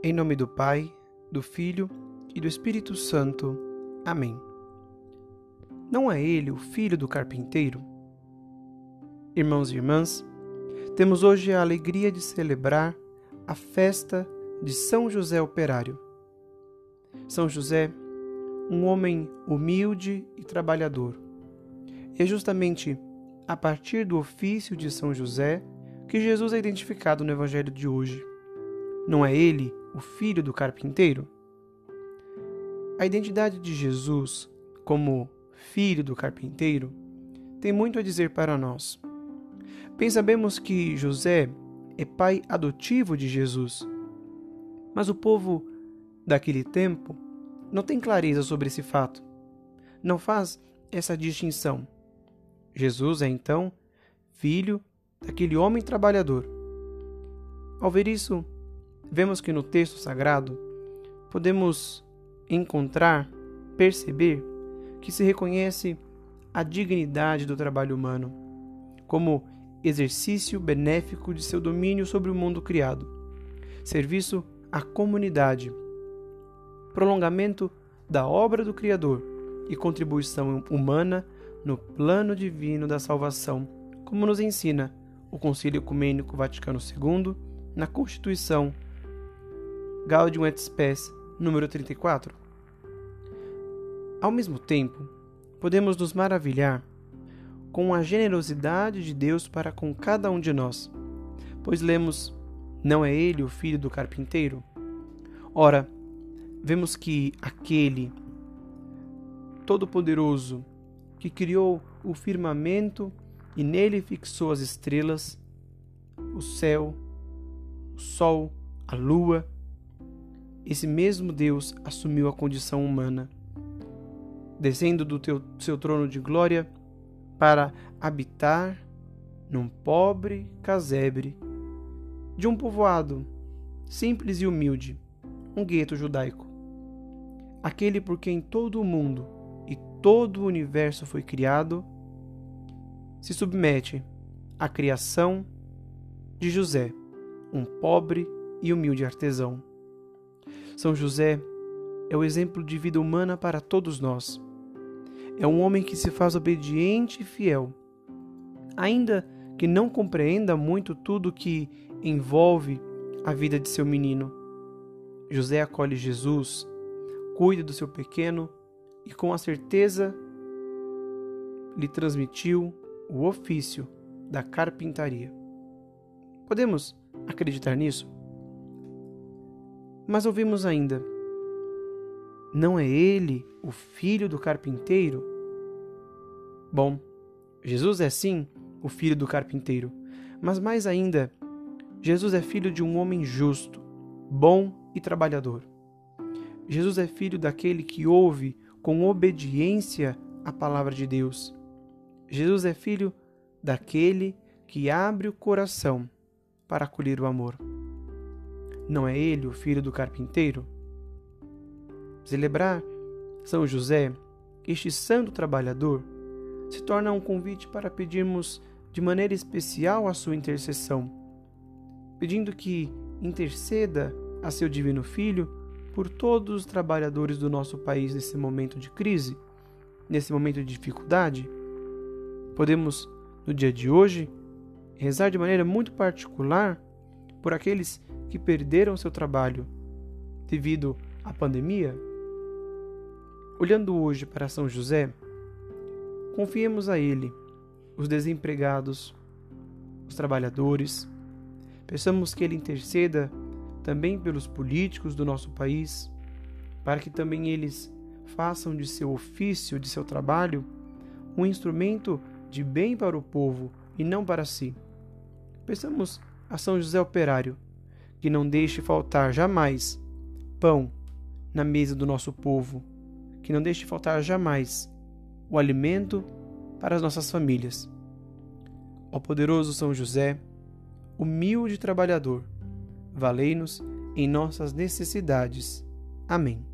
Em nome do Pai, do Filho e do Espírito Santo. Amém. Não é ele o filho do carpinteiro? Irmãos e irmãs, temos hoje a alegria de celebrar a festa de São José Operário. São José, um homem humilde e trabalhador. É justamente a partir do ofício de São José que Jesus é identificado no Evangelho de hoje. Não é ele o filho do carpinteiro? A identidade de Jesus como filho do carpinteiro tem muito a dizer para nós. Bem sabemos que José é pai adotivo de Jesus, mas o povo daquele tempo não tem clareza sobre esse fato, não faz essa distinção. Jesus é então filho daquele homem trabalhador. Ao ver isso, vemos que no texto sagrado podemos encontrar, perceber que se reconhece a dignidade do trabalho humano como exercício benéfico de seu domínio sobre o mundo criado, serviço à comunidade, prolongamento da obra do Criador e contribuição humana no plano divino da salvação, como nos ensina o Concílio Ecumênico Vaticano II na Constituição Gaudium et Spes, número 34. Ao mesmo tempo, podemos nos maravilhar com a generosidade de Deus para com cada um de nós, pois lemos: Não é ele o filho do carpinteiro? Ora, vemos que aquele Todo-Poderoso que criou o firmamento e nele fixou as estrelas, o céu, o sol, a lua, esse mesmo Deus assumiu a condição humana, descendo do teu, seu trono de glória para habitar num pobre casebre de um povoado simples e humilde, um gueto judaico. Aquele por quem todo o mundo e todo o universo foi criado, se submete à criação de José, um pobre e humilde artesão. São José é o exemplo de vida humana para todos nós. É um homem que se faz obediente e fiel, ainda que não compreenda muito tudo que envolve a vida de seu menino. José acolhe Jesus, cuida do seu pequeno e, com a certeza, lhe transmitiu o ofício da carpintaria. Podemos acreditar nisso? Mas ouvimos ainda: Não é ele o filho do carpinteiro? Bom, Jesus é sim o filho do carpinteiro, mas mais ainda, Jesus é filho de um homem justo, bom e trabalhador. Jesus é filho daquele que ouve com obediência a palavra de Deus. Jesus é filho daquele que abre o coração para acolher o amor. Não é ele o filho do carpinteiro? Celebrar São José, este santo trabalhador, se torna um convite para pedirmos de maneira especial a sua intercessão, pedindo que interceda a seu divino Filho por todos os trabalhadores do nosso país nesse momento de crise, nesse momento de dificuldade. Podemos, no dia de hoje, rezar de maneira muito particular por aqueles que perderam seu trabalho devido à pandemia? Olhando hoje para São José, confiemos a Ele os desempregados, os trabalhadores. Peçamos que Ele interceda também pelos políticos do nosso país, para que também eles façam de seu ofício, de seu trabalho, um instrumento de bem para o povo e não para si. Peçamos a São José Operário que não deixe faltar jamais pão na mesa do nosso povo, que não deixe faltar jamais o alimento para as nossas famílias. Ó poderoso São José, humilde trabalhador, valei-nos em nossas necessidades. Amém.